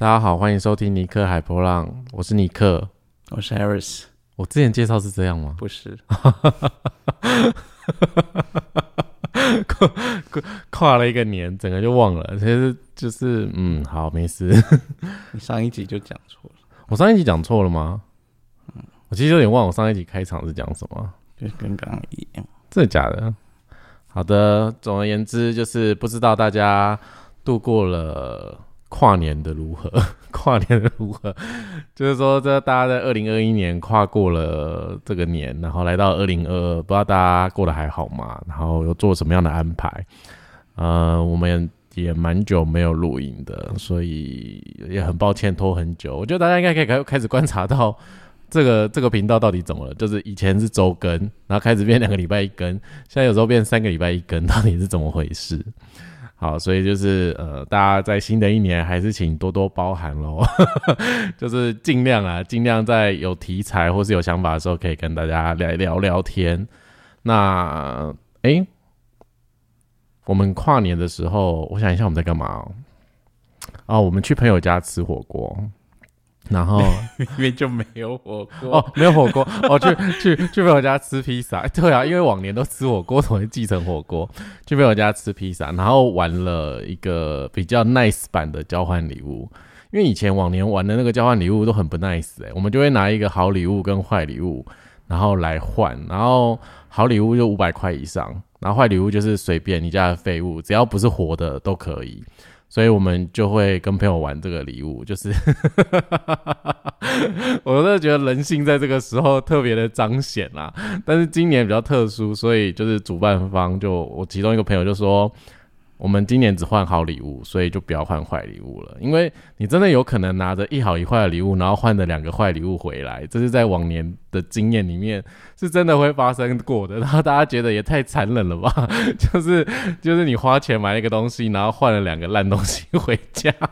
大家好，欢迎收听尼克海波浪，我是尼克。我是 Harris，我之前介绍是这样吗？不是，跨 跨跨了一个年，整个就忘了。其实就是，嗯，好，没事。你上一集就讲错了，我上一集讲错了吗？我其实有点忘，我上一集开场是讲什么？就跟刚刚一样。真的假的？好的，总而言之，就是不知道大家度过了跨年的如何，跨年的如何，就是说，这大家在二零二一年跨过了这个年，然后来到二零二二，不知道大家过得还好吗？然后有做什么样的安排？呃，我们也蛮久没有录影的，所以也很抱歉拖很久。我觉得大家应该可以开开始观察到。这个这个频道到底怎么了？就是以前是周更，然后开始变两个礼拜一更，现在有时候变三个礼拜一更，到底是怎么回事？好，所以就是呃，大家在新的一年还是请多多包涵喽，就是尽量啊，尽量在有题材或是有想法的时候，可以跟大家来聊聊天。那诶，我们跨年的时候，我想一下我们在干嘛哦？哦，我们去朋友家吃火锅。然后 因为就没有火锅哦，没有火锅哦，去去去朋友家吃披萨。对啊，因为往年都吃火锅，怎么会继承火锅？去朋友家吃披萨，然后玩了一个比较 nice 版的交换礼物。因为以前往年玩的那个交换礼物都很不 nice 哎、我们就会拿一个好礼物跟坏礼物，然后来换，然后好礼物就五百块以上，然后坏礼物就是随便你家的废物，只要不是活的都可以。所以我们就会跟朋友玩这个礼物，就是 我真的觉得人性在这个时候特别的彰显啦。但是今年比较特殊，所以就是主办方就我其中一个朋友就说，我们今年只换好礼物，所以就不要换坏礼物了，因为你真的有可能拿着一好一坏的礼物，然后换的两个坏礼物回来，这是在往年的经验里面是真的会发生过的。然后大家觉得也太残忍了吧？就是就是你花钱买了一个东西，然后换了两个烂东西回家。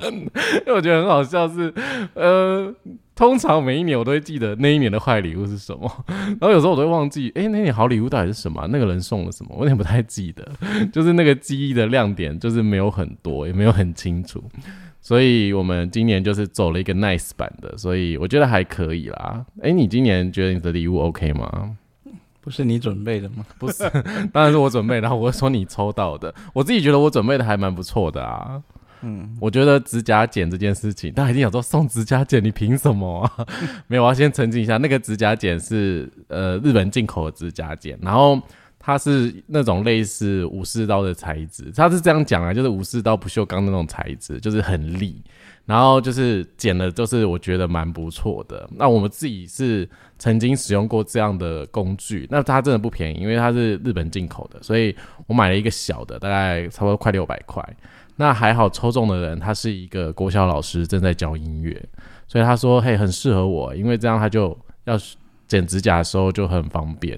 因为我觉得很好笑是，呃，通常每一年我都会记得那一年的坏礼物是什么，然后有时候我都会忘记，诶，那年好礼物到底是什么啊、那个人送了什么，我有点不太记得，就是那个记忆的亮点就是没有很多，也没有很清楚，所以我们今年就是走了一个 nice 版的，所以我觉得还可以啦。诶，你今年觉得你的礼物 OK 吗？不是你准备的吗？不是，当然是我准备，然后我说你抽到的，我自己觉得我准备的还蛮不错的啊。嗯，我觉得指甲剪这件事情，大家一定想说送指甲剪，你凭什么啊？没有，我要先澄清一下，那个指甲剪是呃日本进口的指甲剪，然后它是那种类似武士刀的材质，它是这样讲啊，就是武士刀不锈钢那种材质，就是很利，然后就是剪的，就是我觉得蛮不错的。那我们自己是曾经使用过这样的工具，那它真的不便宜，因为它是日本进口的，所以我买了一个小的，大概差不多快六百块。那还好，抽中的人他是一个国小老师，正在教音乐，所以他说：“嘿，很适合我，因为这样他就要剪指甲的时候就很方便。”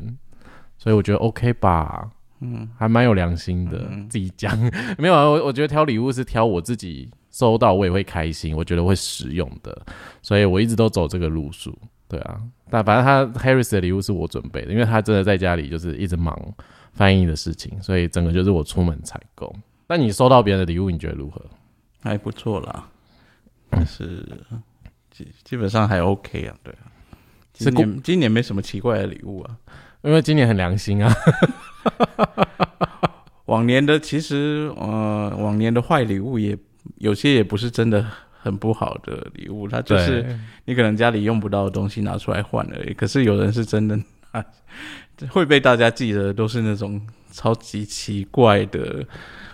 所以我觉得 OK 吧，嗯，还蛮有良心的，自己讲 没有啊。我我觉得挑礼物是挑我自己收到我也会开心，我觉得会实用的，所以我一直都走这个路数。对啊，但反正他 Harris 的礼物是我准备的，因为他真的在家里就是一直忙翻译的事情，所以整个就是我出门采购。那你收到别人的礼物，你觉得如何？还不错啦，但是基基本上还 OK 啊，对啊。是今年今年没什么奇怪的礼物啊，因为今年很良心啊，往年的其实呃，往年的坏礼物也有些也不是真的很不好的礼物，它就是你可能家里用不到的东西拿出来换而已。可是有人是真的拿，会被大家记得都是那种超级奇怪的、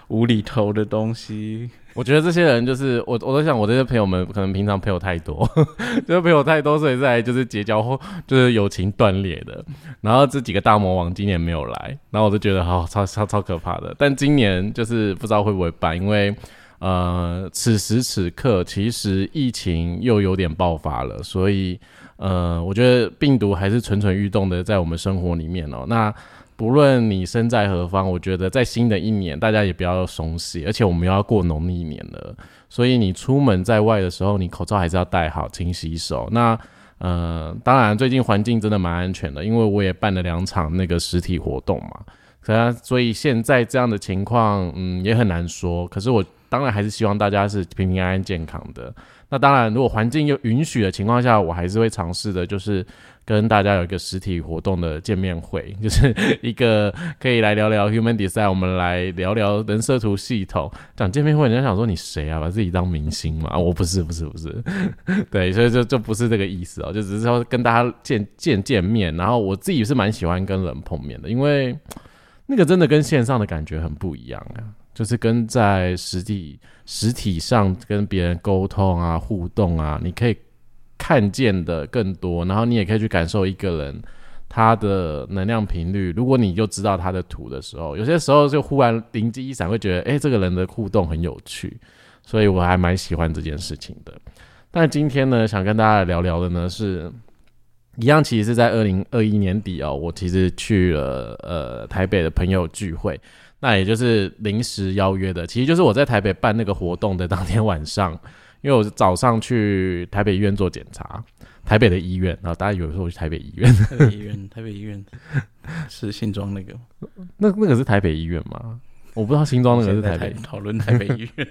无厘头的东西。我觉得这些人就是我，我都想我这些朋友们可能平常朋友太多，就是朋友太多，所以在就是结交后就是友情断裂的。然后这几个大魔王今年没有来，然后我就觉得好超超超可怕的。但今年就是不知道会不会办，因为呃此时此刻其实疫情又有点爆发了，所以呃我觉得病毒还是蠢蠢欲动的在我们生活里面哦。那不论你身在何方，我觉得在新的一年，大家也不要松懈，而且我们又要过农历年了，所以你出门在外的时候，你口罩还是要戴好，勤洗手。那呃，当然最近环境真的蛮安全的，因为我也办了两场那个实体活动嘛，可所以现在这样的情况，嗯，也很难说。可是我当然还是希望大家是平平安安、健康的。那当然，如果环境又允许的情况下，我还是会尝试的，就是跟大家有一个实体活动的见面会，就是一个可以来聊聊 Human Design，我们来聊聊人设图系统。讲见面会，人家想说你谁啊？把自己当明星嘛？我不是，不是，不是。对，所以就就不是这个意思哦，就只是说跟大家见见见面。然后我自己是蛮喜欢跟人碰面的，因为那个真的跟线上的感觉很不一样啊。就是跟在实体实体上跟别人沟通啊、互动啊，你可以看见的更多，然后你也可以去感受一个人他的能量频率。如果你就知道他的图的时候，有些时候就忽然灵机一闪，会觉得哎，这个人的互动很有趣，所以我还蛮喜欢这件事情的。但今天呢，想跟大家聊聊的呢，是一样，其实是在二零二一年底哦，我其实去了呃台北的朋友聚会。那也就是临时邀约的，其实就是我在台北办那个活动的当天晚上，因为我早上去台北医院做检查，台北的医院，然后大家有时候我去台北医院，台北医 院，台北医院是新庄那个，那那个是台北医院吗？我不知道新庄那个是台北，讨论台北医院，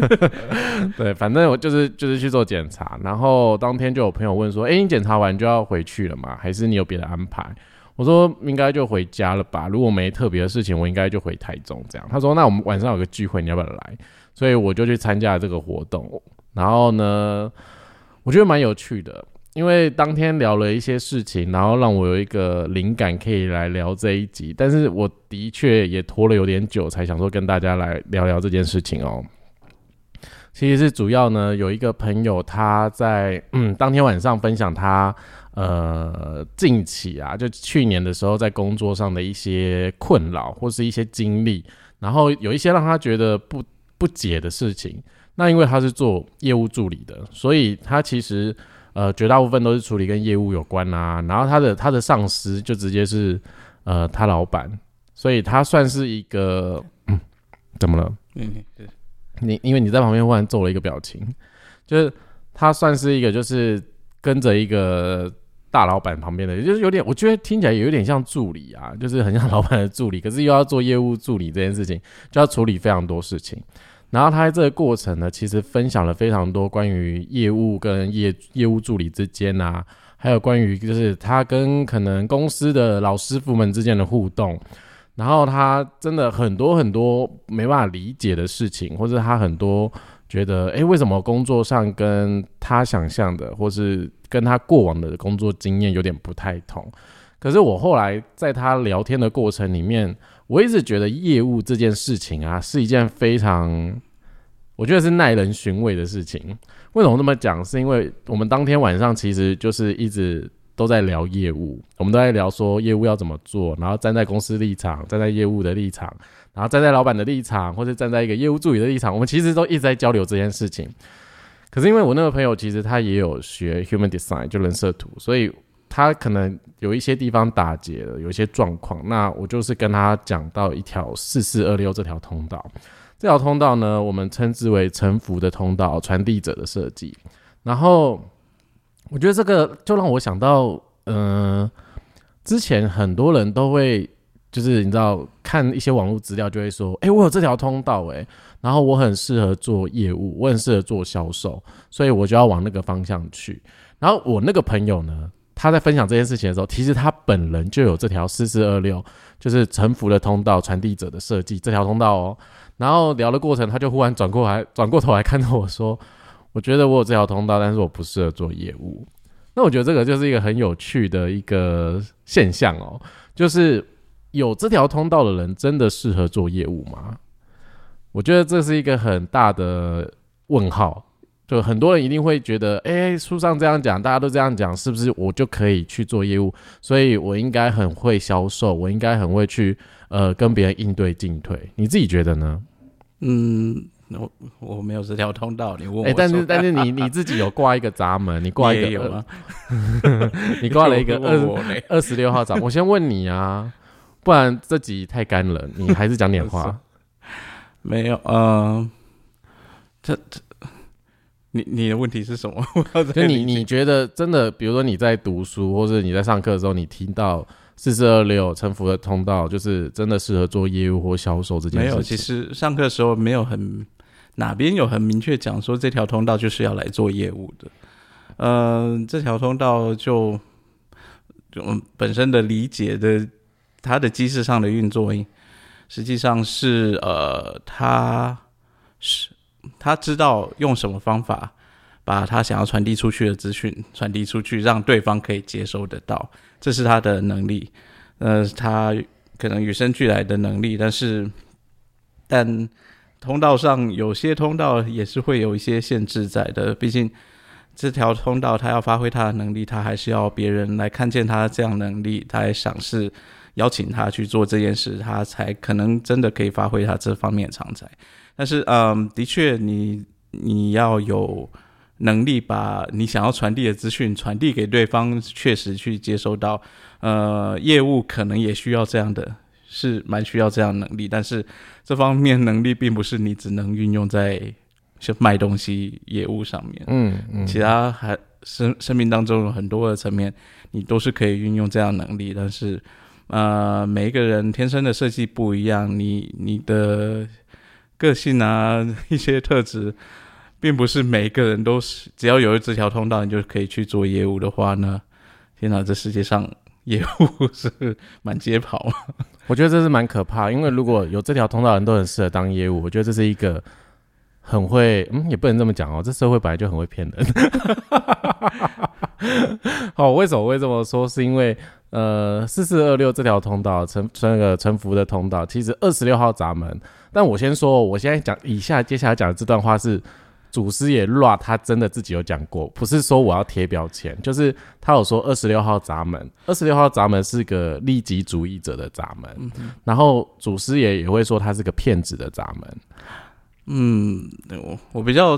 对，反正我就是就是去做检查，然后当天就有朋友问说，哎，你检查完就要回去了吗？还是你有别的安排？我说应该就回家了吧，如果没特别的事情，我应该就回台中这样。他说那我们晚上有个聚会，你要不要来？所以我就去参加了这个活动。然后呢，我觉得蛮有趣的，因为当天聊了一些事情，然后让我有一个灵感可以来聊这一集。但是我的确也拖了有点久，才想说跟大家来聊聊这件事情哦。其实是主要呢，有一个朋友他在嗯当天晚上分享他。呃，近期啊，就去年的时候，在工作上的一些困扰或是一些经历，然后有一些让他觉得不不解的事情。那因为他是做业务助理的，所以他其实呃绝大部分都是处理跟业务有关啊。然后他的他的上司就直接是呃他老板，所以他算是一个怎么了？嗯，你因为你在旁边忽然做了一个表情，就是他算是一个就是跟着一个。大老板旁边的，就是有点，我觉得听起来有点像助理啊，就是很像老板的助理，可是又要做业务助理这件事情，就要处理非常多事情。然后他在这个过程呢，其实分享了非常多关于业务跟业业务助理之间啊，还有关于就是他跟可能公司的老师傅们之间的互动。然后他真的很多很多没办法理解的事情，或者他很多。觉得哎，为什么工作上跟他想象的，或是跟他过往的工作经验有点不太同？可是我后来在他聊天的过程里面，我一直觉得业务这件事情啊，是一件非常，我觉得是耐人寻味的事情。为什么这么讲？是因为我们当天晚上其实就是一直都在聊业务，我们都在聊说业务要怎么做，然后站在公司立场，站在业务的立场。然后站在老板的立场，或者站在一个业务助理的立场，我们其实都一直在交流这件事情。可是因为我那个朋友其实他也有学 human design 就人设图，所以他可能有一些地方打结了，有一些状况。那我就是跟他讲到一条四四二六这条通道，这条通道呢，我们称之为沉浮的通道，传递者的设计。然后我觉得这个就让我想到，嗯，之前很多人都会。就是你知道看一些网络资料就会说，哎，我有这条通道，哎，然后我很适合做业务，我很适合做销售，所以我就要往那个方向去。然后我那个朋友呢，他在分享这件事情的时候，其实他本人就有这条四四二六，就是沉浮的通道传递者的设计这条通道哦。然后聊的过程，他就忽然转过来，转过头来看到我说，我觉得我有这条通道，但是我不适合做业务。那我觉得这个就是一个很有趣的一个现象哦，就是。有这条通道的人真的适合做业务吗？我觉得这是一个很大的问号。就很多人一定会觉得，哎，书上这样讲，大家都这样讲，是不是我就可以去做业务？所以我应该很会销售，我应该很会去呃跟别人应对进退。你自己觉得呢？嗯，我我没有这条通道，你问我。哎，但是但是你 你自己有挂一个闸门，你挂一个有吗？你挂了一个 二二十六号闸，我先问你啊。不然这集太干了，你还是讲点话。没有，嗯，这这，你你的问题是什么？就你你觉得真的，比如说你在读书或者你在上课的时候，你听到四四二六沉浮的通道，就是真的适合做业务或销售这件事。没有，其实上课的时候没有很哪边有很明确讲说这条通道就是要来做业务的。嗯，这条通道就就本身的理解的，它的机制上的运作，实际上是呃，他是他知道用什么方法把他想要传递出去的资讯传递出去，让对方可以接收得到，这是他的能力。呃，他可能与生俱来的能力，但是但通道上有些通道也是会有一些限制在的，毕竟。这条通道，他要发挥他的能力，他还是要别人来看见他这样能力，他还赏识、邀请他去做这件事，他才可能真的可以发挥他这方面的长才。但是，嗯，的确，你你要有能力把你想要传递的资讯传递给对方，确实去接收到。呃，业务可能也需要这样的，是蛮需要这样能力，但是这方面能力并不是你只能运用在。就卖东西业务上面，嗯嗯，其他还生生命当中有很多的层面，你都是可以运用这样能力。但是，呃，每一个人天生的设计不一样，你你的个性啊，一些特质，并不是每一个人都是只要有这条通道，你就可以去做业务的话呢？天哪，这世界上业务是满街跑，我觉得这是蛮可怕。因为如果有这条通道，人都很适合当业务，我觉得这是一个。很会，嗯，也不能这么讲哦。这社会本来就很会骗人。好，为什么会这么说？是因为，呃，四四二六这条通道，沉那个沉浮的通道，其实二十六号闸门。但我先说，我现在讲以下接下来讲的这段话是祖师爷 Ra 他真的自己有讲过，不是说我要贴标签，就是他有说二十六号闸门，二十六号闸门是个利己主义者的闸门，然后祖师爷也会说他是个骗子的闸门。嗯，我我比较，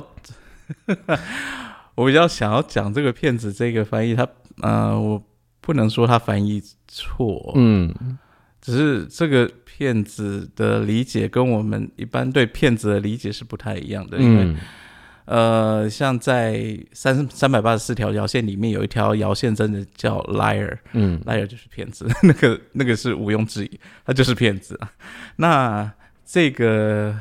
我比较想要讲这个骗子这个翻译，他呃，我不能说他翻译错，嗯，只是这个骗子的理解跟我们一般对骗子的理解是不太一样的，因为呃，像在三三百八十四条摇线里面有一条摇线真的叫 liar，嗯，liar 就是骗子，那个那个是毋庸置疑，他就是骗子。啊，那这个。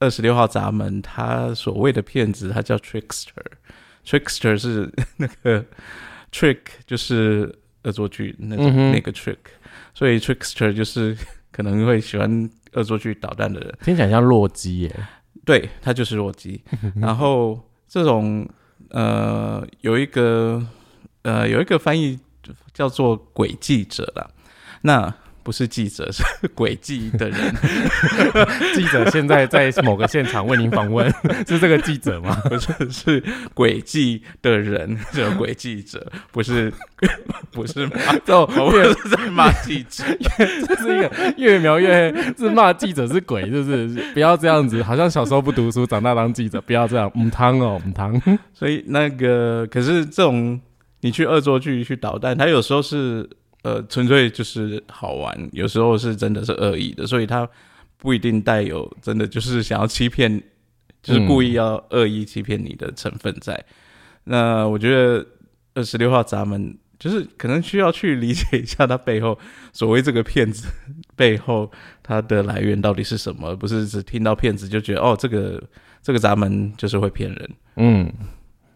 二十六号闸门，他所谓的骗子，他叫 trickster，trickster 是 那个 trick，就是恶作剧那种那个 trick，所以 trickster 就是可能会喜欢恶作剧捣蛋的人，听起来像洛基耶，对他就是弱鸡。然后这种呃有一个呃有一个翻译叫做鬼记者了，那。不是记者，是诡计的人。记者现在在某个现场为您访问，是这个记者吗？不是，是诡计的人，这个诡记者，不是，不是骂，这不是在骂记者，这是一个越描越黑，是骂记者是鬼，是不是？不要这样子，好像小时候不读书，长大当记者，不要这样，母汤哦，母汤。所以那个，可是这种你去恶作剧去捣蛋，他有时候是。呃，纯粹就是好玩，有时候是真的是恶意的，所以他不一定带有真的就是想要欺骗，就是故意要恶意欺骗你的成分在。那我觉得二十六号闸门就是可能需要去理解一下他背后所谓这个骗子背后它的来源到底是什么，不是只听到骗子就觉得哦，这个这个闸门就是会骗人，嗯，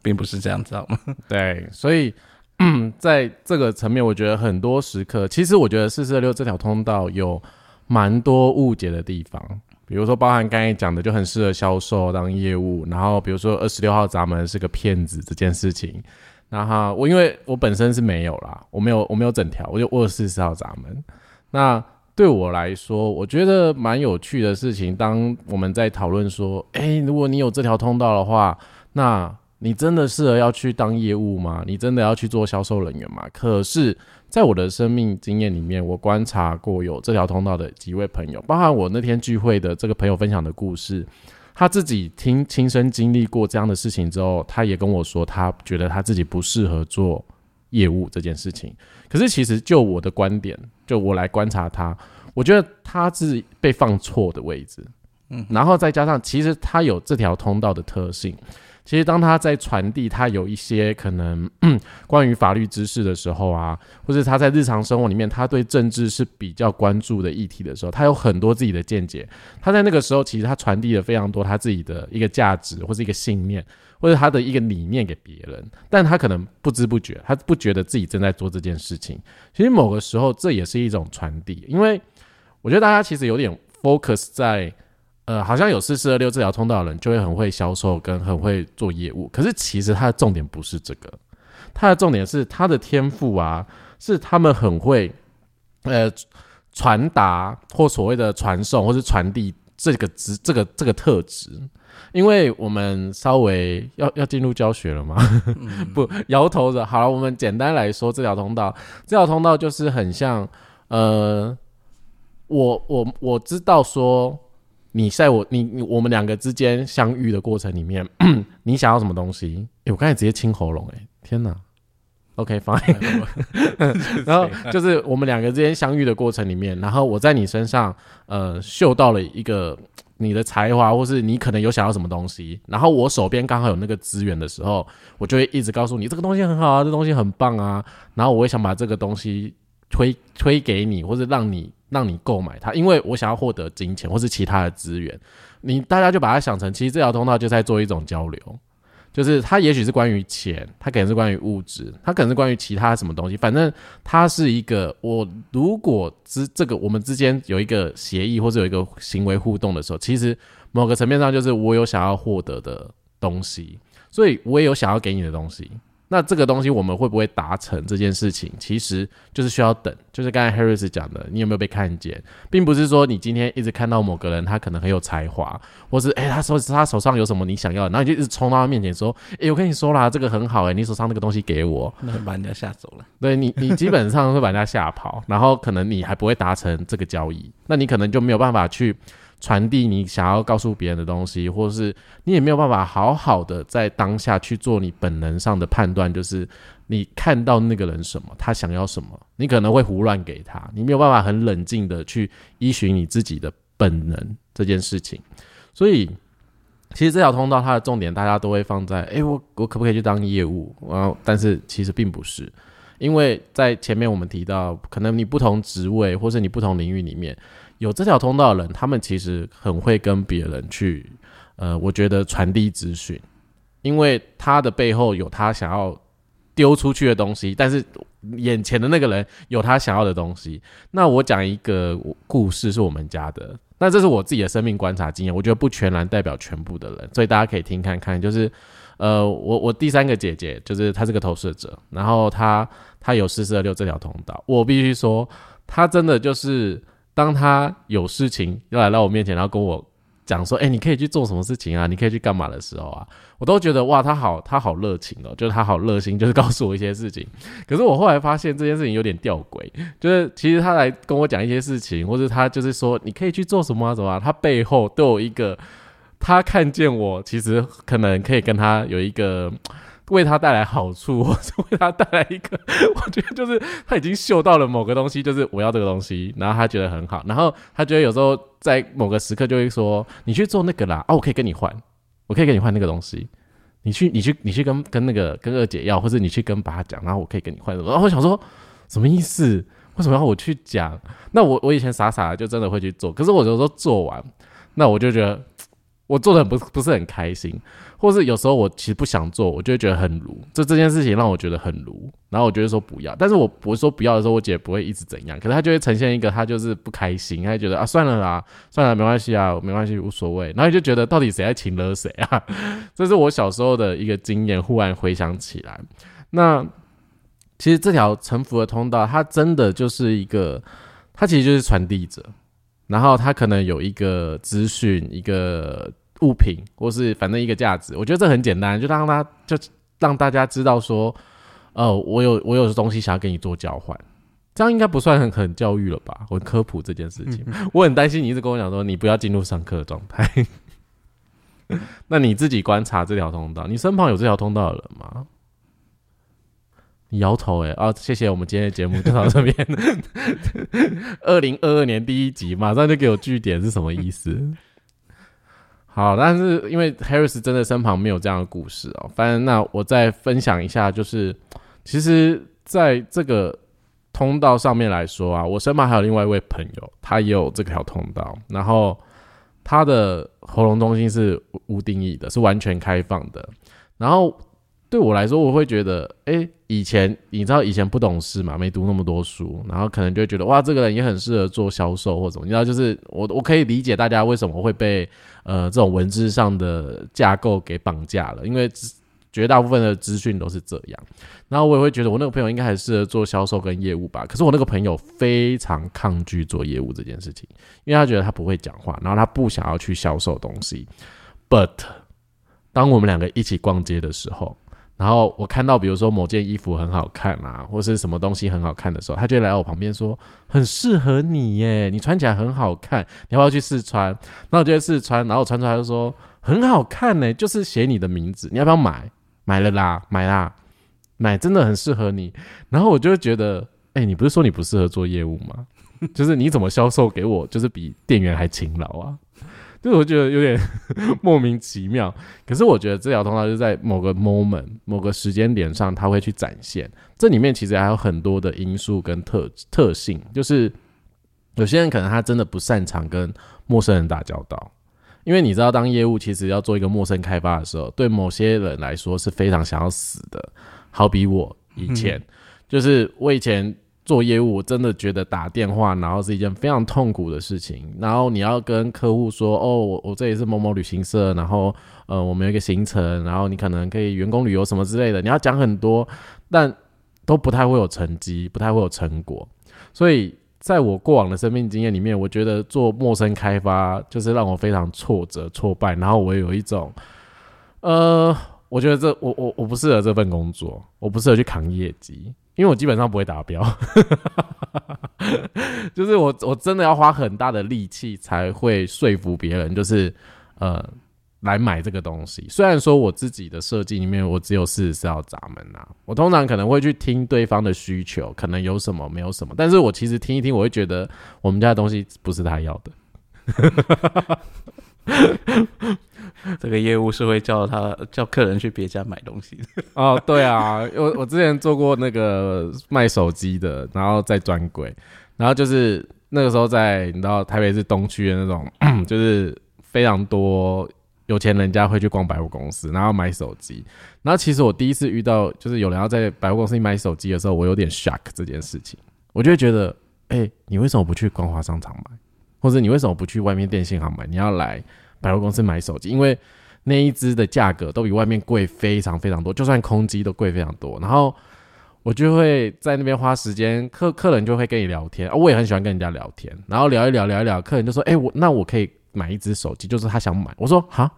并不是这样，知道吗？对，所以。嗯，在这个层面，我觉得很多时刻，其实我觉得四四六这条通道有蛮多误解的地方。比如说，包含刚才讲的，就很适合销售当业务。然后，比如说二十六号闸门是个骗子这件事情。然后我因为我本身是没有啦，我没有我没有整条，我就握四十号闸门。那对我来说，我觉得蛮有趣的事情。当我们在讨论说，哎，如果你有这条通道的话，那你真的适合要去当业务吗？你真的要去做销售人员吗？可是，在我的生命经验里面，我观察过有这条通道的几位朋友，包含我那天聚会的这个朋友分享的故事，他自己听亲身经历过这样的事情之后，他也跟我说，他觉得他自己不适合做业务这件事情。可是，其实就我的观点，就我来观察他，我觉得他是被放错的位置。嗯，然后再加上，其实他有这条通道的特性。其实当他在传递他有一些可能关于法律知识的时候啊，或者他在日常生活里面他对政治是比较关注的议题的时候，他有很多自己的见解。他在那个时候其实他传递了非常多他自己的一个价值或是一个信念，或者他的一个理念给别人，但他可能不知不觉，他不觉得自己正在做这件事情。其实某个时候这也是一种传递，因为我觉得大家其实有点 focus 在。呃，好像有四四二六这条通道的人就会很会销售，跟很会做业务。可是其实他的重点不是这个，他的重点是他的天赋啊，是他们很会呃传达或所谓的传送或是传递这个值这个这个特质。因为我们稍微要要进入教学了吗？不，摇头的。好了，我们简单来说，这条通道，这条通道就是很像呃，我我我知道说。你在我你你我们两个之间相遇的过程里面，你想要什么东西？哎，我刚才直接清喉咙，哎，天哪！OK，fine。然后就是我们两个之间相遇的过程里面，然后我在你身上呃嗅到了一个你的才华，或是你可能有想要什么东西，然后我手边刚好有那个资源的时候，我就会一直告诉你这个东西很好啊，这东西很棒啊，然后我会想把这个东西推推给你，或者让你。让你购买它，因为我想要获得金钱或是其他的资源，你大家就把它想成，其实这条通道就在做一种交流，就是它也许是关于钱，它可能是关于物质，它可能是关于其他什么东西，反正它是一个，我如果之这个我们之间有一个协议或者有一个行为互动的时候，其实某个层面上就是我有想要获得的东西，所以我也有想要给你的东西。那这个东西我们会不会达成这件事情，其实就是需要等。就是刚才 Harris 讲的，你有没有被看见，并不是说你今天一直看到某个人，他可能很有才华，或是哎，他手他手上有什么你想要，然后你就一直冲到他面前说，哎，我跟你说啦，这个很好哎，你手上那个东西给我，那把人家吓走了。对你，你基本上会把人家吓跑，然后可能你还不会达成这个交易，那你可能就没有办法去。传递你想要告诉别人的东西，或是你也没有办法好好的在当下去做你本能上的判断，就是你看到那个人什么，他想要什么，你可能会胡乱给他，你没有办法很冷静的去依循你自己的本能这件事情。所以，其实这条通道它的重点，大家都会放在，诶，我我可不可以去当业务？然后，但是其实并不是，因为在前面我们提到，可能你不同职位或是你不同领域里面。有这条通道的人，他们其实很会跟别人去，呃，我觉得传递资讯，因为他的背后有他想要丢出去的东西，但是眼前的那个人有他想要的东西。那我讲一个故事，是我们家的，那这是我自己的生命观察经验，我觉得不全然代表全部的人，所以大家可以听看看。就是，呃，我我第三个姐姐，就是她是个投射者，然后她她有四四二六这条通道，我必须说，她真的就是。当他有事情要来到我面前，然后跟我讲说：“哎，你可以去做什么事情啊？你可以去干嘛的时候啊？”我都觉得哇，他好，他好热情哦，就是他好热心，就是告诉我一些事情。可是我后来发现这件事情有点吊诡，就是其实他来跟我讲一些事情，或者他就是说你可以去做什么啊，什么？他背后都有一个，他看见我，其实可能可以跟他有一个。为他带来好处，或是为他带来一个，我觉得就是他已经嗅到了某个东西，就是我要这个东西，然后他觉得很好，然后他觉得有时候在某个时刻就会说：“你去做那个啦，啊，我可以跟你换，我可以跟你换那个东西，你去，你去，你去跟跟那个跟二姐要，或者你去跟爸讲，然后我可以跟你换。”然后我想说，什么意思？为什么要我去讲？那我我以前傻傻的就真的会去做，可是我有时候做完，那我就觉得。我做的很不不是很开心，或是有时候我其实不想做，我就会觉得很鲁。这这件事情让我觉得很鲁，然后我觉得说不要。但是我不说不要的时候，我姐不会一直怎样，可是她就会呈现一个她就是不开心，她觉得啊算了啦，算了没关系啊，没关系无所谓。然后就觉得到底谁在请了谁啊？这是我小时候的一个经验，忽然回想起来。那其实这条沉浮的通道，它真的就是一个，它其实就是传递者，然后它可能有一个资讯一个。物品，或是反正一个价值，我觉得这很简单，就让他就让大家知道说，呃，我有我有东西想要跟你做交换，这样应该不算很很教育了吧？我科普这件事情，我很担心你一直跟我讲说你不要进入上课的状态。那你自己观察这条通道，你身旁有这条通道的人吗？你摇头哎，啊，谢谢，我们今天的节目就到这边。二零二二年第一集，马上就给我据点是什么意思？好，但是因为 Harris 真的身旁没有这样的故事哦，反正那我再分享一下，就是其实在这个通道上面来说啊，我身旁还有另外一位朋友，他也有这条通道，然后他的喉咙中心是无定义的，是完全开放的，然后。对我来说，我会觉得，哎，以前你知道以前不懂事嘛，没读那么多书，然后可能就会觉得，哇，这个人也很适合做销售或者什么。你知道，就是我我可以理解大家为什么会被呃这种文字上的架构给绑架了，因为绝大部分的资讯都是这样。然后我也会觉得，我那个朋友应该还适合做销售跟业务吧。可是我那个朋友非常抗拒做业务这件事情，因为他觉得他不会讲话，然后他不想要去销售东西。But 当我们两个一起逛街的时候，然后我看到，比如说某件衣服很好看啊，或是什么东西很好看的时候，他就来我旁边说：“很适合你耶，你穿起来很好看，你要不要去试穿？”那我就试穿，然后我穿出来就说：“很好看呢，就是写你的名字，你要不要买？买了啦，买啦，买真的很适合你。”然后我就觉得：“哎，你不是说你不适合做业务吗？就是你怎么销售给我，就是比店员还勤劳啊？”就是我觉得有点 莫名其妙，可是我觉得这条通道就在某个 moment、某个时间点上，它会去展现。这里面其实还有很多的因素跟特特性，就是有些人可能他真的不擅长跟陌生人打交道，因为你知道，当业务其实要做一个陌生开发的时候，对某些人来说是非常想要死的。好比我以前，就是我以前。做业务，我真的觉得打电话，然后是一件非常痛苦的事情。然后你要跟客户说：“哦，我我这里是某某旅行社，然后呃，我们有一个行程，然后你可能可以员工旅游什么之类的。”你要讲很多，但都不太会有成绩，不太会有成果。所以在我过往的生命经验里面，我觉得做陌生开发就是让我非常挫折、挫败。然后我有一种，呃，我觉得这我我我不适合这份工作，我不适合去扛业绩。因为我基本上不会达标，就是我我真的要花很大的力气才会说服别人，就是呃来买这个东西。虽然说我自己的设计里面我只有四十四号闸门啊，我通常可能会去听对方的需求，可能有什么没有什么，但是我其实听一听，我会觉得我们家的东西不是他要的。这个业务是会叫他叫客人去别家买东西的 哦。对啊，我我之前做过那个卖手机的，然后在专柜，然后就是那个时候在你知道台北市东区的那种，就是非常多有钱人家会去逛百货公司，然后买手机。然后其实我第一次遇到就是有人要在百货公司买手机的时候，我有点 shock 这件事情，我就会觉得，哎，你为什么不去光华商场买？或者你为什么不去外面电信行买？你要来？百货公司买手机，因为那一只的价格都比外面贵非常非常多，就算空机都贵非常多。然后我就会在那边花时间，客客人就会跟你聊天，我也很喜欢跟人家聊天。然后聊一聊，聊一聊，客人就说：“哎，我那我可以买一只手机，就是他想买。”我说：“哈，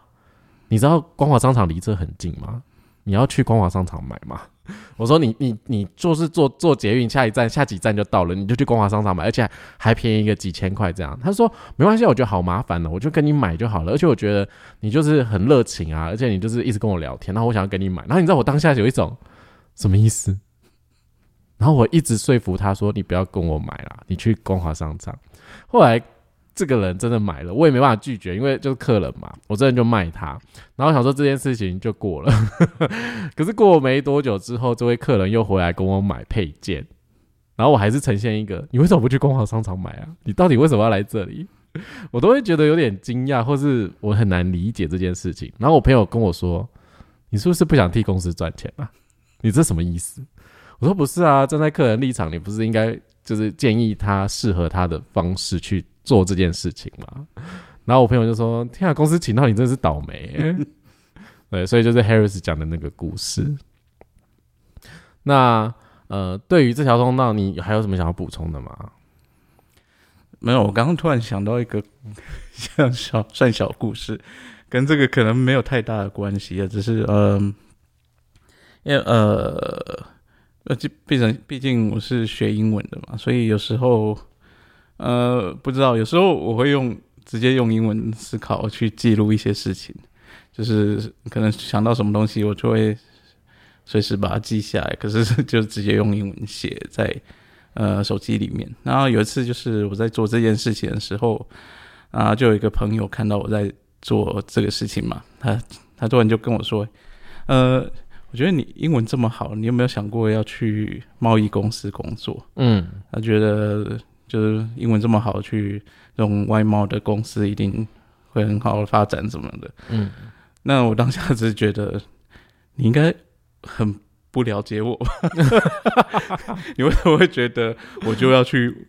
你知道光华商场离这很近吗？你要去光华商场买吗？” 我说你你你就是坐坐捷运下一站下几站就到了，你就去光华商场买，而且还便宜个几千块这样。他说没关系，我觉得好麻烦呢，我就跟你买就好了。而且我觉得你就是很热情啊，而且你就是一直跟我聊天，然后我想要跟你买。然后你知道我当下有一种什么意思？然后我一直说服他说你不要跟我买了，你去光华商场。后来。这个人真的买了，我也没办法拒绝，因为就是客人嘛，我真的就卖他。然后想说这件事情就过了，可是过没多久之后，这位客人又回来跟我买配件，然后我还是呈现一个，你为什么不去光华商场买啊？你到底为什么要来这里？我都会觉得有点惊讶，或是我很难理解这件事情。然后我朋友跟我说，你是不是不想替公司赚钱啊？你这什么意思？我说不是啊，站在客人立场，你不是应该就是建议他适合他的方式去。做这件事情嘛，然后我朋友就说：“天啊，公司请到你真是倒霉。”对，所以就是 Harris 讲的那个故事。那呃，对于这条通道，你还有什么想要补充的吗？没有，我刚刚突然想到一个像 小算小故事，跟这个可能没有太大的关系啊，只是呃，因为呃呃，毕竟毕竟我是学英文的嘛，所以有时候。呃，不知道，有时候我会用直接用英文思考去记录一些事情，就是可能想到什么东西，我就会随时把它记下来。可是就直接用英文写在呃手机里面。然后有一次就是我在做这件事情的时候，啊，就有一个朋友看到我在做这个事情嘛。他他突然就跟我说，呃。我觉得你英文这么好，你有没有想过要去贸易公司工作？嗯，他觉得就是英文这么好，去这种外贸的公司一定会很好的发展，什么的。嗯，那我当下只是觉得你应该很不了解我，你为什么会觉得我就要去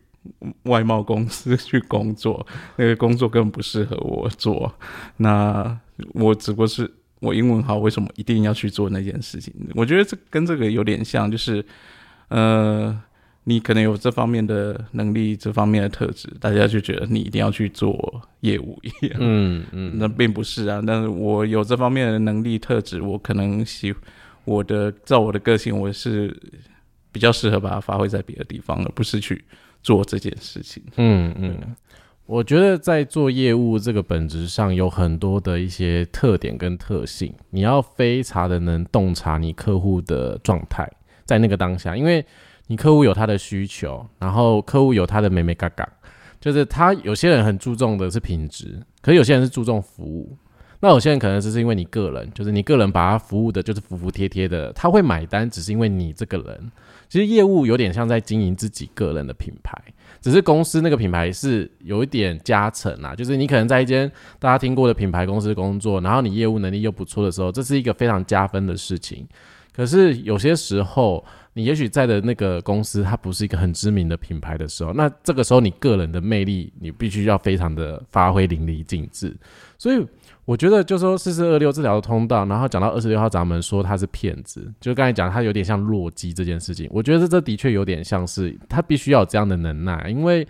外贸公司去工作？那个工作根本不适合我做。那我只不过是。我英文好，为什么一定要去做那件事情？我觉得这跟这个有点像，就是，呃，你可能有这方面的能力，这方面的特质，大家就觉得你一定要去做业务一样。嗯嗯，那并不是啊。但是我有这方面的能力特质，我可能喜我的照我的个性，我是比较适合把它发挥在别的地方，而不是去做这件事情。嗯嗯。我觉得在做业务这个本质上有很多的一些特点跟特性，你要非常的能洞察你客户的状态，在那个当下，因为你客户有他的需求，然后客户有他的美美嘎嘎，就是他有些人很注重的是品质，可是有些人是注重服务，那有些人可能只是因为你个人，就是你个人把他服务的就是服服帖帖的，他会买单，只是因为你这个人。其实业务有点像在经营自己个人的品牌。只是公司那个品牌是有一点加成啊，就是你可能在一间大家听过的品牌公司工作，然后你业务能力又不错的时候，这是一个非常加分的事情。可是有些时候，你也许在的那个公司它不是一个很知名的品牌的时候，那这个时候你个人的魅力你必须要非常的发挥淋漓尽致，所以。我觉得就说四四二六这条通道，然后讲到二十六号闸门说他是骗子，就刚才讲他有点像弱鸡这件事情。我觉得这的确有点像是他必须要有这样的能耐，因为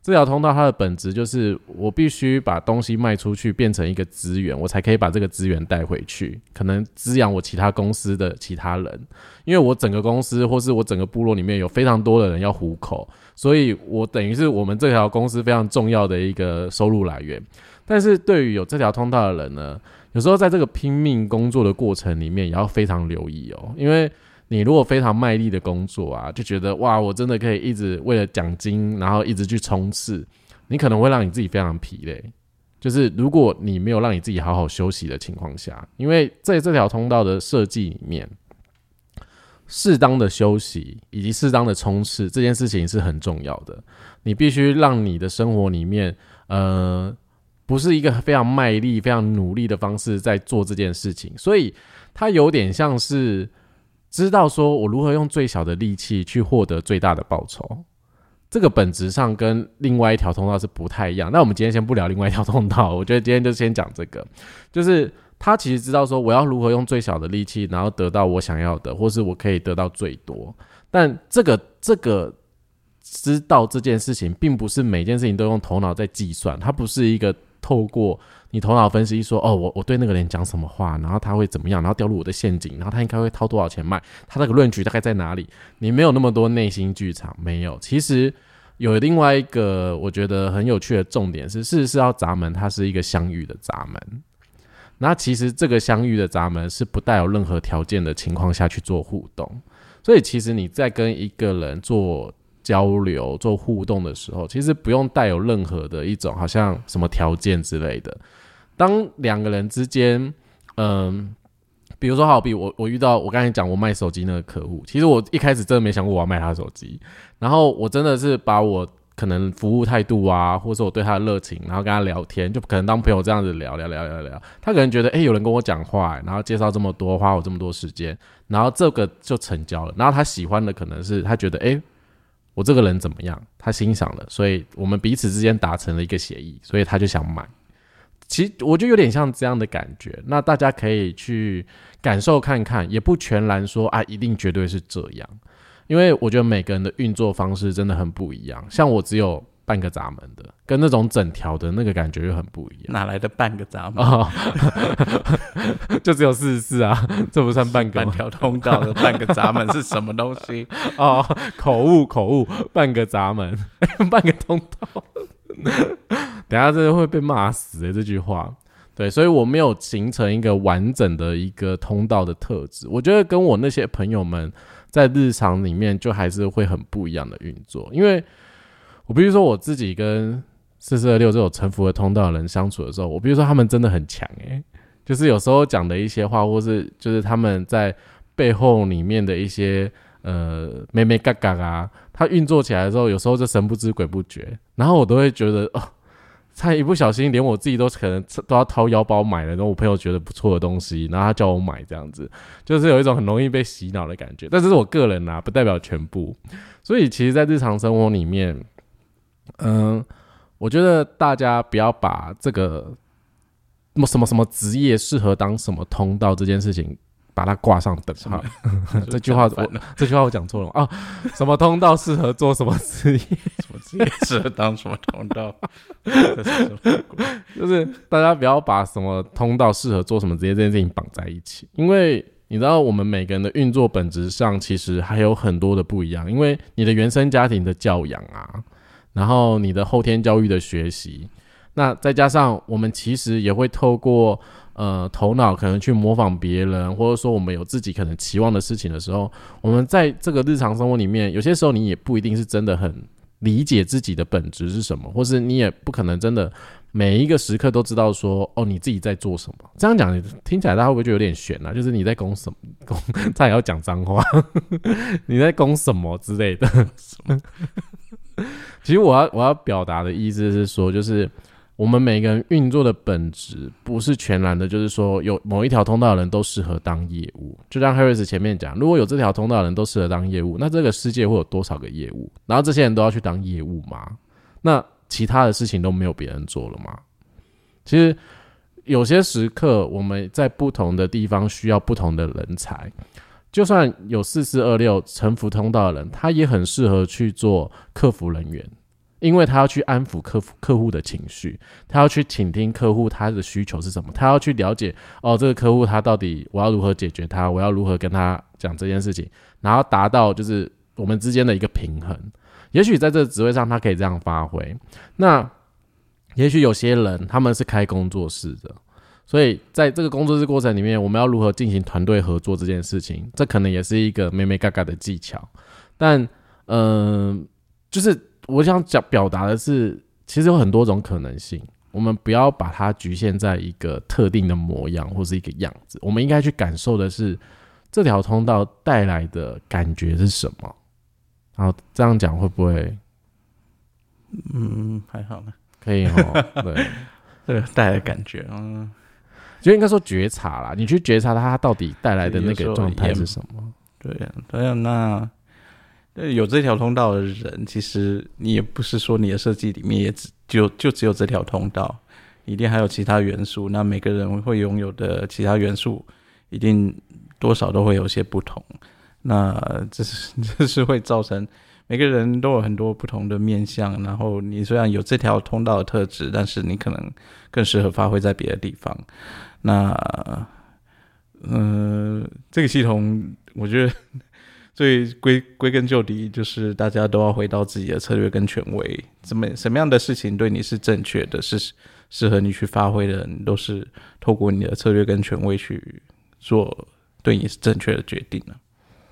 这条通道它的本质就是我必须把东西卖出去变成一个资源，我才可以把这个资源带回去，可能滋养我其他公司的其他人。因为我整个公司或是我整个部落里面有非常多的人要糊口，所以我等于是我们这条公司非常重要的一个收入来源。但是对于有这条通道的人呢，有时候在这个拼命工作的过程里面，也要非常留意哦。因为你如果非常卖力的工作啊，就觉得哇，我真的可以一直为了奖金，然后一直去冲刺，你可能会让你自己非常疲累。就是如果你没有让你自己好好休息的情况下，因为在这条通道的设计里面，适当的休息以及适当的冲刺这件事情是很重要的。你必须让你的生活里面，呃。不是一个非常卖力、非常努力的方式在做这件事情，所以他有点像是知道说我如何用最小的力气去获得最大的报酬。这个本质上跟另外一条通道是不太一样。那我们今天先不聊另外一条通道，我觉得今天就先讲这个，就是他其实知道说我要如何用最小的力气，然后得到我想要的，或是我可以得到最多。但这个这个知道这件事情，并不是每件事情都用头脑在计算，它不是一个。透过你头脑分析说，哦，我我对那个人讲什么话，然后他会怎么样，然后掉入我的陷阱，然后他应该会掏多少钱卖，他那个论据大概在哪里？你没有那么多内心剧场，没有。其实有另外一个我觉得很有趣的重点是，四十四号闸门它是一个相遇的闸门。那其实这个相遇的闸门是不带有任何条件的情况下去做互动，所以其实你在跟一个人做。交流做互动的时候，其实不用带有任何的一种好像什么条件之类的。当两个人之间，嗯，比如说好比我我遇到我刚才讲我卖手机那个客户，其实我一开始真的没想过我要卖他手机，然后我真的是把我可能服务态度啊，或者我对他的热情，然后跟他聊天，就可能当朋友这样子聊聊聊聊聊，他可能觉得哎有人跟我讲话，然后介绍这么多，花我这么多时间，然后这个就成交了。然后他喜欢的可能是他觉得哎。我这个人怎么样？他欣赏了，所以我们彼此之间达成了一个协议，所以他就想买。其实我就有点像这样的感觉。那大家可以去感受看看，也不全然说啊，一定绝对是这样，因为我觉得每个人的运作方式真的很不一样。像我只有。半个闸门的，跟那种整条的那个感觉又很不一样。哪来的半个闸门？就只有四十四啊，这不算半个。半条通道的半个闸门 是什么东西？哦，口误口误，半个闸门，半个通道。等下真的会被骂死诶，这句话。对，所以我没有形成一个完整的一个通道的特质。我觉得跟我那些朋友们在日常里面就还是会很不一样的运作，因为。我比如说我自己跟四四二六这种沉浮的通道的人相处的时候，我比如说他们真的很强诶，就是有时候讲的一些话，或是就是他们在背后里面的一些呃咩咩嘎嘎啊，他运作起来的时候，有时候就神不知鬼不觉，然后我都会觉得哦。他一不小心，连我自己都可能都要掏腰包买了。然后我朋友觉得不错的东西，然后他叫我买，这样子就是有一种很容易被洗脑的感觉。但这是我个人啊，不代表全部。所以其实，在日常生活里面，嗯，我觉得大家不要把这个什么什么什么职业适合当什么通道这件事情。把它挂上等号。这句话我这句话我讲错了啊！什么通道适合做什么职业？什么职业适合当什么通道？就是大家不要把什么通道适合做什么职业这件事情绑在一起，因为你知道我们每个人的运作本质上其实还有很多的不一样。因为你的原生家庭的教养啊，然后你的后天教育的学习，那再加上我们其实也会透过。呃，头脑可能去模仿别人，或者说我们有自己可能期望的事情的时候，我们在这个日常生活里面，有些时候你也不一定是真的很理解自己的本质是什么，或是你也不可能真的每一个时刻都知道说，哦，你自己在做什么。这样讲听起来大家会不会就有点悬啊？就是你在攻什么？攻再也要讲脏话，你在攻什么之类的？其实我要我要表达的意思是说，就是。我们每个人运作的本质不是全然的，就是说有某一条通道的人都适合当业务。就像 Harris 前面讲，如果有这条通道的人都适合当业务，那这个世界会有多少个业务？然后这些人都要去当业务吗？那其他的事情都没有别人做了吗？其实有些时刻我们在不同的地方需要不同的人才，就算有四四二六沉浮通道的人，他也很适合去做客服人员。因为他要去安抚客服客户的情绪，他要去倾听客户他的需求是什么，他要去了解哦，这个客户他到底我要如何解决他，我要如何跟他讲这件事情，然后达到就是我们之间的一个平衡。也许在这个职位上他可以这样发挥，那也许有些人他们是开工作室的，所以在这个工作室过程里面，我们要如何进行团队合作这件事情，这可能也是一个美美嘎嘎的技巧。但嗯，就是。我想讲表达的是，其实有很多种可能性，我们不要把它局限在一个特定的模样或是一个样子，我们应该去感受的是这条通道带来的感觉是什么。然后这样讲会不会？嗯，还好呢，可以哦。对，对，带来感觉，嗯，就应该说觉察啦，你去觉察它到底带来的那个状态是什么？对呀，对呀，那。有这条通道的人，其实你也不是说你的设计里面也只就就只有这条通道，一定还有其他元素。那每个人会拥有的其他元素，一定多少都会有些不同。那这是 这是会造成每个人都有很多不同的面相。然后你虽然有这条通道的特质，但是你可能更适合发挥在别的地方。那嗯，这个系统我觉得。最归归根究底，就是大家都要回到自己的策略跟权威。怎么什么样的事情对你是正确的，是适合你去发挥的，你都是透过你的策略跟权威去做对你是正确的决定了。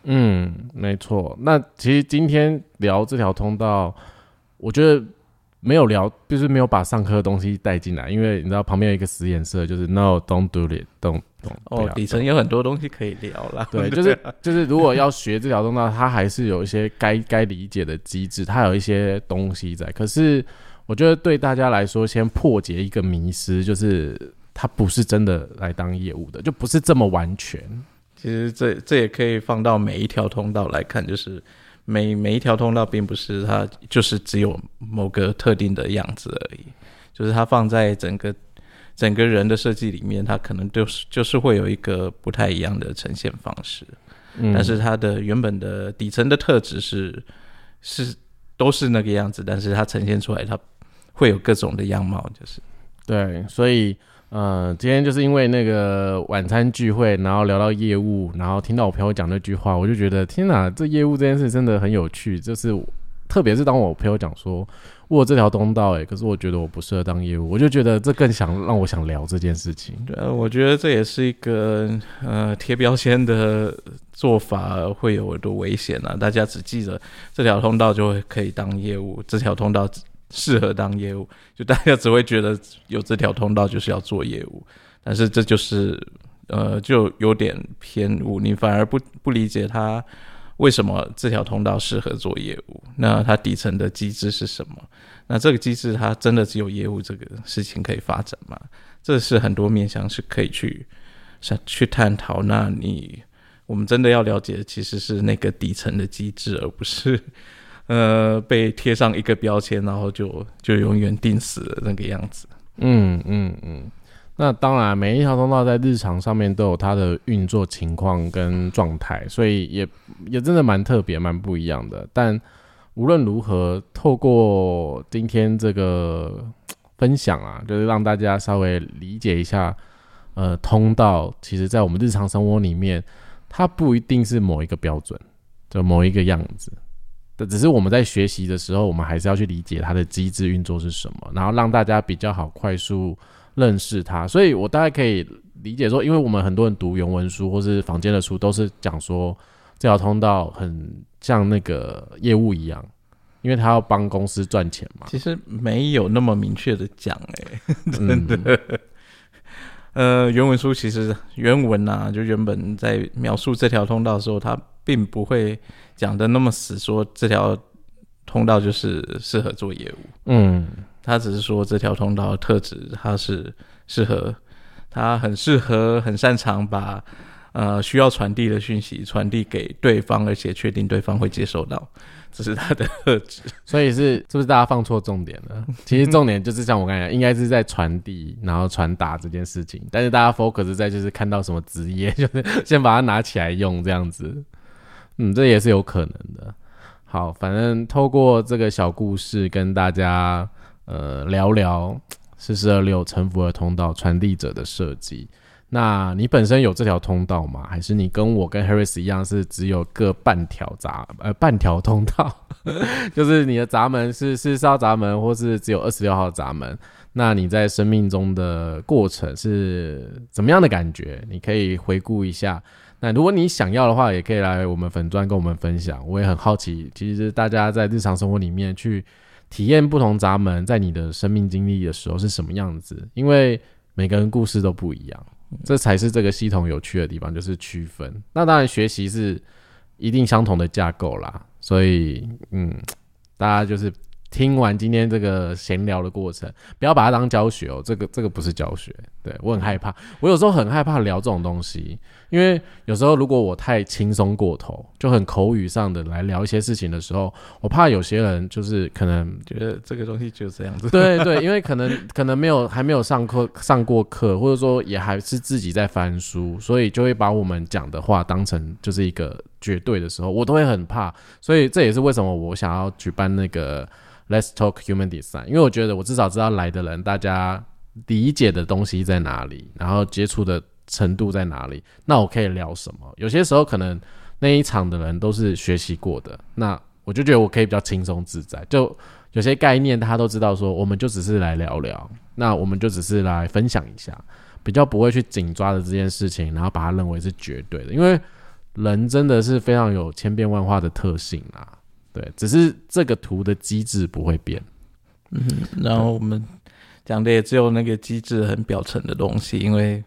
嗯，没错。那其实今天聊这条通道，我觉得。没有聊，就是没有把上课的东西带进来，因为你知道旁边有一个实验室，就是 No don't do it，don't don't。哦，底层有很多东西可以聊啦。对，就 是就是，如果要学这条通道，它还是有一些该该理解的机制，它有一些东西在。可是我觉得对大家来说，先破解一个迷失，就是它不是真的来当业务的，就不是这么完全。其实这这也可以放到每一条通道来看，就是。每每一条通道并不是它就是只有某个特定的样子而已，就是它放在整个整个人的设计里面，它可能就是就是会有一个不太一样的呈现方式，但是它的原本的底层的特质是是都是那个样子，但是它呈现出来它会有各种的样貌，就是。对，所以。呃，今天就是因为那个晚餐聚会，然后聊到业务，然后听到我朋友讲那句话，我就觉得天哪，这业务这件事真的很有趣。就是特别是当我朋友讲说我这条通道，哎，可是我觉得我不适合当业务，我就觉得这更想让我想聊这件事情。对，我觉得这也是一个呃贴标签的做法会有多危险啊！大家只记得这条通道就会可以当业务，这条通道。适合当业务，就大家只会觉得有这条通道就是要做业务，但是这就是呃就有点偏误，你反而不不理解他为什么这条通道适合做业务，那它底层的机制是什么？那这个机制它真的只有业务这个事情可以发展吗？这是很多面向是可以去想去探讨。那你我们真的要了解其实是那个底层的机制，而不是。呃，被贴上一个标签，然后就就永远定死了那个样子。嗯嗯嗯。那当然，每一条通道在日常上面都有它的运作情况跟状态，所以也也真的蛮特别、蛮不一样的。但无论如何，透过今天这个分享啊，就是让大家稍微理解一下，呃，通道其实在我们日常生活里面，它不一定是某一个标准，就某一个样子。只是我们在学习的时候，我们还是要去理解它的机制运作是什么，然后让大家比较好快速认识它。所以我大概可以理解说，因为我们很多人读原文书或是房间的书，都是讲说这条通道很像那个业务一样，因为他要帮公司赚钱嘛。其实没有那么明确的讲，哎，真的。呃，原文书其实原文啊，就原本在描述这条通道的时候，它并不会。讲的那么死，说这条通道就是适合做业务。嗯，他只是说这条通道的特质，它是适合，他很适合，很擅长把呃需要传递的讯息传递给对方，而且确定对方会接收到，这是他的特质。所以是是不是大家放错重点了？其实重点就是像我刚才讲，应该是在传递，然后传达这件事情。但是大家 focus 在就是看到什么职业，就是先把它拿起来用这样子。嗯，这也是有可能的。好，反正透过这个小故事跟大家呃聊聊四四二六沉浮的通道传递者的设计。那你本身有这条通道吗？还是你跟我跟 Harris 一样是只有各半条闸呃半条通道？就是你的闸门是四十四号闸门，或是只有二十六号闸门？那你在生命中的过程是怎么样的感觉？你可以回顾一下。那如果你想要的话，也可以来我们粉砖跟我们分享。我也很好奇，其实大家在日常生活里面去体验不同闸门，在你的生命经历的时候是什么样子？因为每个人故事都不一样，这才是这个系统有趣的地方，就是区分。那当然，学习是一定相同的架构啦，所以嗯，大家就是。听完今天这个闲聊的过程，不要把它当教学哦，这个这个不是教学。对我很害怕，我有时候很害怕聊这种东西，因为有时候如果我太轻松过头，就很口语上的来聊一些事情的时候，我怕有些人就是可能觉得这个东西就这样子。对对，因为可能可能没有还没有上课上过课，或者说也还是自己在翻书，所以就会把我们讲的话当成就是一个绝对的时候，我都会很怕。所以这也是为什么我想要举办那个。Let's talk human design，因为我觉得我至少知道来的人大家理解的东西在哪里，然后接触的程度在哪里，那我可以聊什么？有些时候可能那一场的人都是学习过的，那我就觉得我可以比较轻松自在。就有些概念他都知道，说我们就只是来聊聊，那我们就只是来分享一下，比较不会去紧抓着这件事情，然后把它认为是绝对的，因为人真的是非常有千变万化的特性啊。对，只是这个图的机制不会变。嗯，然后我们讲的也只有那个机制很表层的东西，因为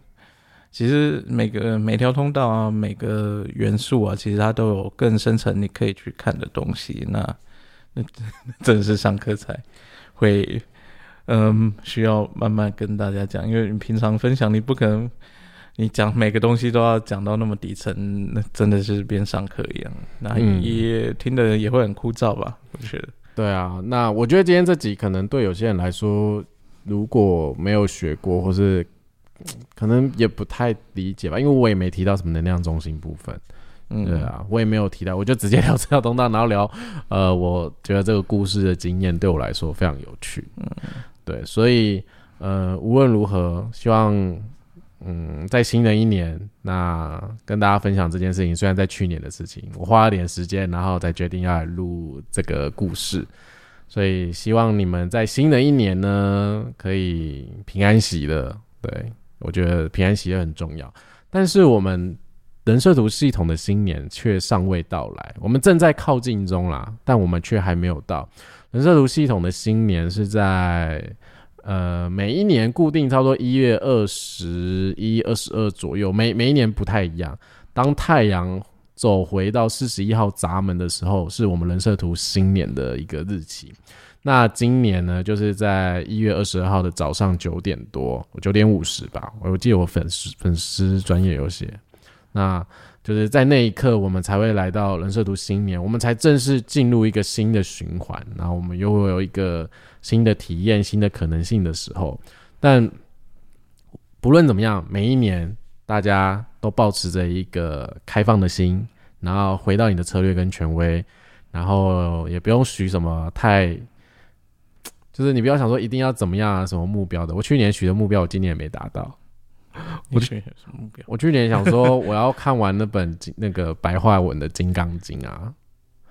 其实每个每条通道啊，每个元素啊，其实它都有更深层你可以去看的东西。那 那真是上课才会，嗯，需要慢慢跟大家讲，因为你平常分享你不可能。你讲每个东西都要讲到那么底层，那真的是边上课一样，那也听的人也会很枯燥吧？我觉得。对啊，那我觉得今天这集可能对有些人来说，如果没有学过，或是可能也不太理解吧，因为我也没提到什么能量中心部分。嗯，对啊，我也没有提到，我就直接聊这条通道，然后聊，呃，我觉得这个故事的经验对我来说非常有趣。嗯，对，所以呃，无论如何，希望。嗯，在新的一年，那跟大家分享这件事情，虽然在去年的事情，我花了点时间，然后才决定要来录这个故事，所以希望你们在新的一年呢，可以平安喜乐。对我觉得平安喜乐很重要，但是我们人设图系统的新年却尚未到来，我们正在靠近中啦，但我们却还没有到。人设图系统的新年是在呃每一年固定差不多一月二十一、二十二左右，每每一年不太一样。当太阳走回到四十一号闸门的时候，是我们人设图新年的一个日期。那今年呢，就是在一月二十二号的早上九点多，九点五十吧，我记得我粉丝粉丝专业有写，那就是在那一刻，我们才会来到人设图新年，我们才正式进入一个新的循环，然后我们又会有一个新的体验、新的可能性的时候。但不论怎么样，每一年大家都保持着一个开放的心，然后回到你的策略跟权威，然后也不用许什么太。就是你不要想说一定要怎么样啊，什么目标的。我去年许的目标，我今年也没达到。我去年什么目标？我去年想说我要看完那本那个白话文的《金刚经》啊。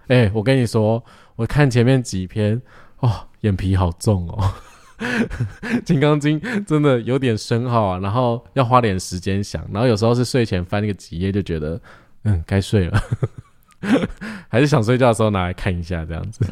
哎，我跟你说，我看前面几篇，哦，眼皮好重哦，《金刚经》真的有点深奥啊。然后要花点时间想，然后有时候是睡前翻那个几页，就觉得嗯该睡了，还是想睡觉的时候拿来看一下这样子。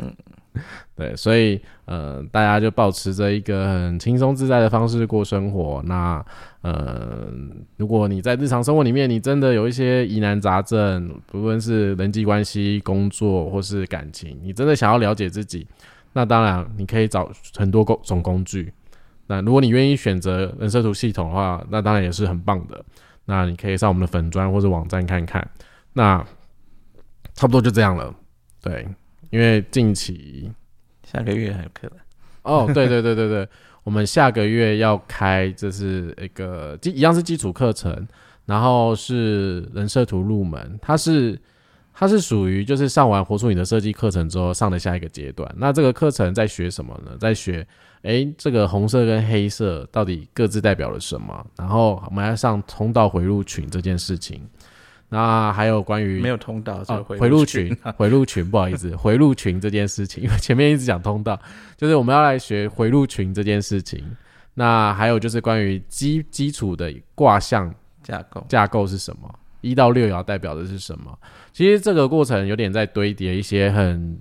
对，所以呃，大家就保持着一个很轻松自在的方式过生活。那呃，如果你在日常生活里面，你真的有一些疑难杂症，不论是人际关系、工作或是感情，你真的想要了解自己，那当然你可以找很多工种工具。那如果你愿意选择人设图系统的话，那当然也是很棒的。那你可以上我们的粉砖或者网站看看。那差不多就这样了，对。因为近期下个月还有课哦，对对对对对，我们下个月要开，这是一个基一样是基础课程，然后是人设图入门，它是它是属于就是上完活出你的设计课程之后上的下一个阶段。那这个课程在学什么呢？在学哎，这个红色跟黑色到底各自代表了什么？然后我们要上通道回路群这件事情。那还有关于没有通道回路群，回路群不好意思，回路群这件事情，因为前面一直讲通道，就是我们要来学回路群这件事情。那还有就是关于基基础的卦象架构，架构是什么？一到六爻代表的是什么？其实这个过程有点在堆叠一些很。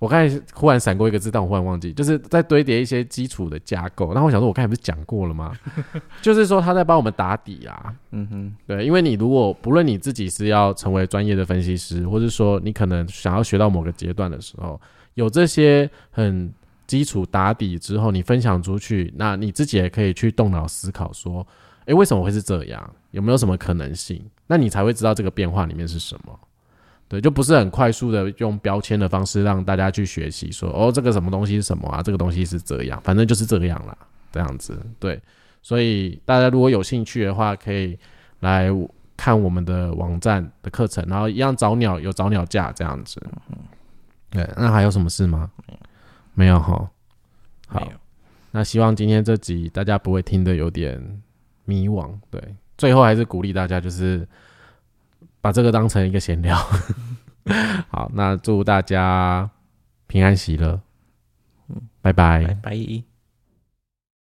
我刚才忽然闪过一个字，但我忽然忘记，就是在堆叠一些基础的架构。然后我想说，我刚才不是讲过了吗？就是说他在帮我们打底啊。嗯哼，对，因为你如果不论你自己是要成为专业的分析师，或者说你可能想要学到某个阶段的时候，有这些很基础打底之后，你分享出去，那你自己也可以去动脑思考，说，诶，为什么会是这样？有没有什么可能性？那你才会知道这个变化里面是什么。对，就不是很快速的用标签的方式让大家去学习，说哦，这个什么东西是什么啊？这个东西是这样，反正就是这个样啦，这样子。对，所以大家如果有兴趣的话，可以来看我们的网站的课程，然后一样找鸟有找鸟价这样子。对，那还有什么事吗？没有哈。好，那希望今天这集大家不会听得有点迷惘。对，最后还是鼓励大家就是。把这个当成一个闲聊，好，那祝大家平安喜乐，嗯，拜拜，拜拜。